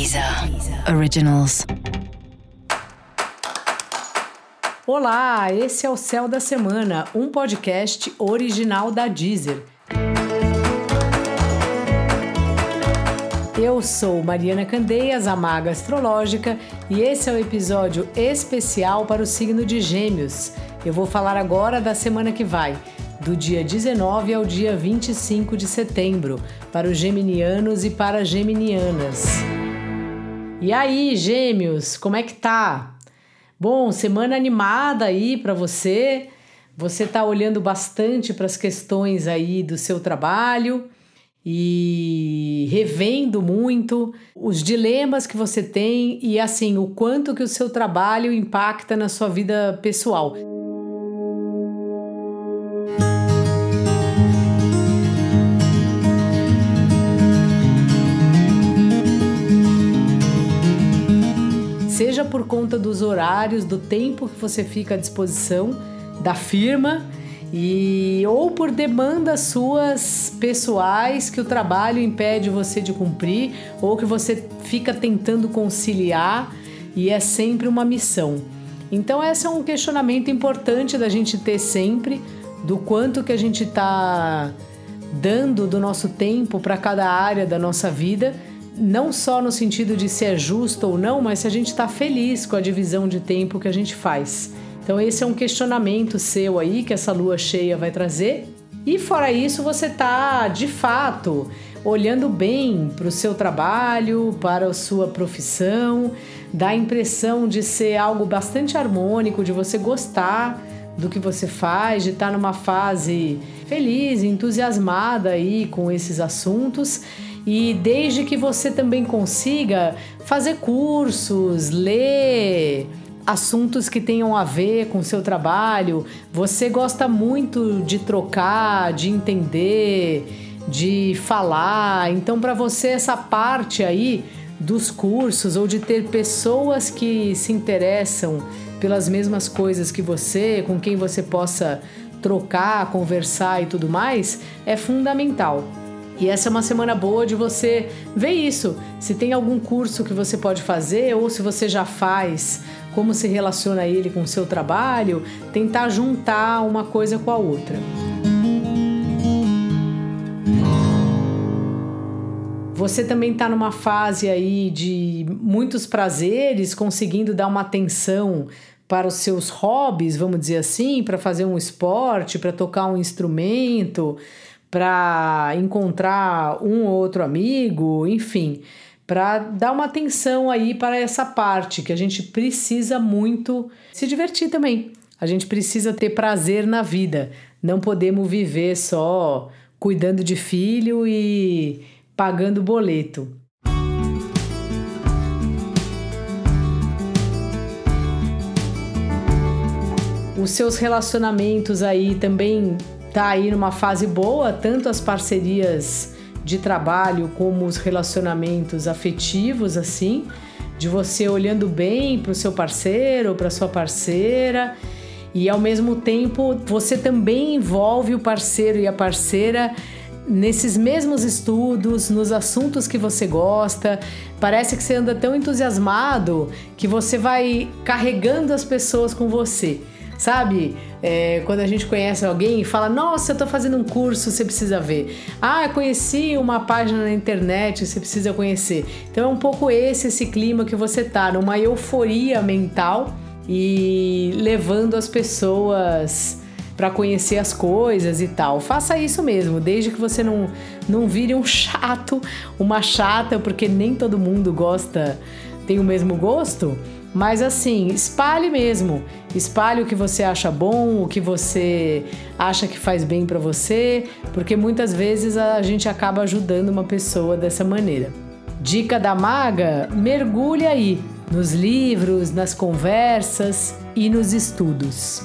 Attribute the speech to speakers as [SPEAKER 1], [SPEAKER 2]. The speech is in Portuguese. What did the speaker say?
[SPEAKER 1] Deezer Originals.
[SPEAKER 2] Olá, esse é o Céu da Semana, um podcast original da Deezer. Eu sou Mariana Candeias, a Maga Astrológica, e esse é o um episódio especial para o signo de Gêmeos. Eu vou falar agora da semana que vai, do dia 19 ao dia 25 de setembro, para os geminianos e para as geminianas. E aí, gêmeos, como é que tá? Bom, semana animada aí para você. Você tá olhando bastante para as questões aí do seu trabalho e revendo muito os dilemas que você tem e assim, o quanto que o seu trabalho impacta na sua vida pessoal. Por conta dos horários, do tempo que você fica à disposição da firma e ou por demandas suas pessoais que o trabalho impede você de cumprir ou que você fica tentando conciliar e é sempre uma missão. Então esse é um questionamento importante da gente ter sempre do quanto que a gente está dando do nosso tempo para cada área da nossa vida não só no sentido de se é justo ou não, mas se a gente está feliz com a divisão de tempo que a gente faz. Então, esse é um questionamento seu aí que essa lua cheia vai trazer. E fora isso, você está de fato olhando bem para o seu trabalho, para a sua profissão, dá a impressão de ser algo bastante harmônico, de você gostar do que você faz, de estar tá numa fase feliz, entusiasmada aí com esses assuntos e desde que você também consiga fazer cursos, ler assuntos que tenham a ver com o seu trabalho, você gosta muito de trocar, de entender, de falar. Então, para você, essa parte aí dos cursos ou de ter pessoas que se interessam pelas mesmas coisas que você, com quem você possa trocar, conversar e tudo mais, é fundamental. E essa é uma semana boa de você ver isso. Se tem algum curso que você pode fazer ou se você já faz, como se relaciona ele com o seu trabalho, tentar juntar uma coisa com a outra. Você também está numa fase aí de muitos prazeres, conseguindo dar uma atenção para os seus hobbies, vamos dizer assim, para fazer um esporte, para tocar um instrumento para encontrar um ou outro amigo, enfim, para dar uma atenção aí para essa parte que a gente precisa muito se divertir também. A gente precisa ter prazer na vida. Não podemos viver só cuidando de filho e pagando boleto. Os seus relacionamentos aí também tá aí numa fase boa, tanto as parcerias de trabalho como os relacionamentos afetivos, assim, de você olhando bem para o seu parceiro, para sua parceira, e ao mesmo tempo você também envolve o parceiro e a parceira nesses mesmos estudos, nos assuntos que você gosta. Parece que você anda tão entusiasmado que você vai carregando as pessoas com você. Sabe? É, quando a gente conhece alguém e fala, nossa, eu tô fazendo um curso, você precisa ver. Ah, conheci uma página na internet, você precisa conhecer. Então é um pouco esse esse clima que você tá, numa euforia mental e levando as pessoas para conhecer as coisas e tal. Faça isso mesmo, desde que você não, não vire um chato, uma chata, porque nem todo mundo gosta, tem o mesmo gosto. Mas assim, espalhe mesmo. Espalhe o que você acha bom, o que você acha que faz bem para você, porque muitas vezes a gente acaba ajudando uma pessoa dessa maneira. Dica da maga: mergulhe aí nos livros, nas conversas e nos estudos.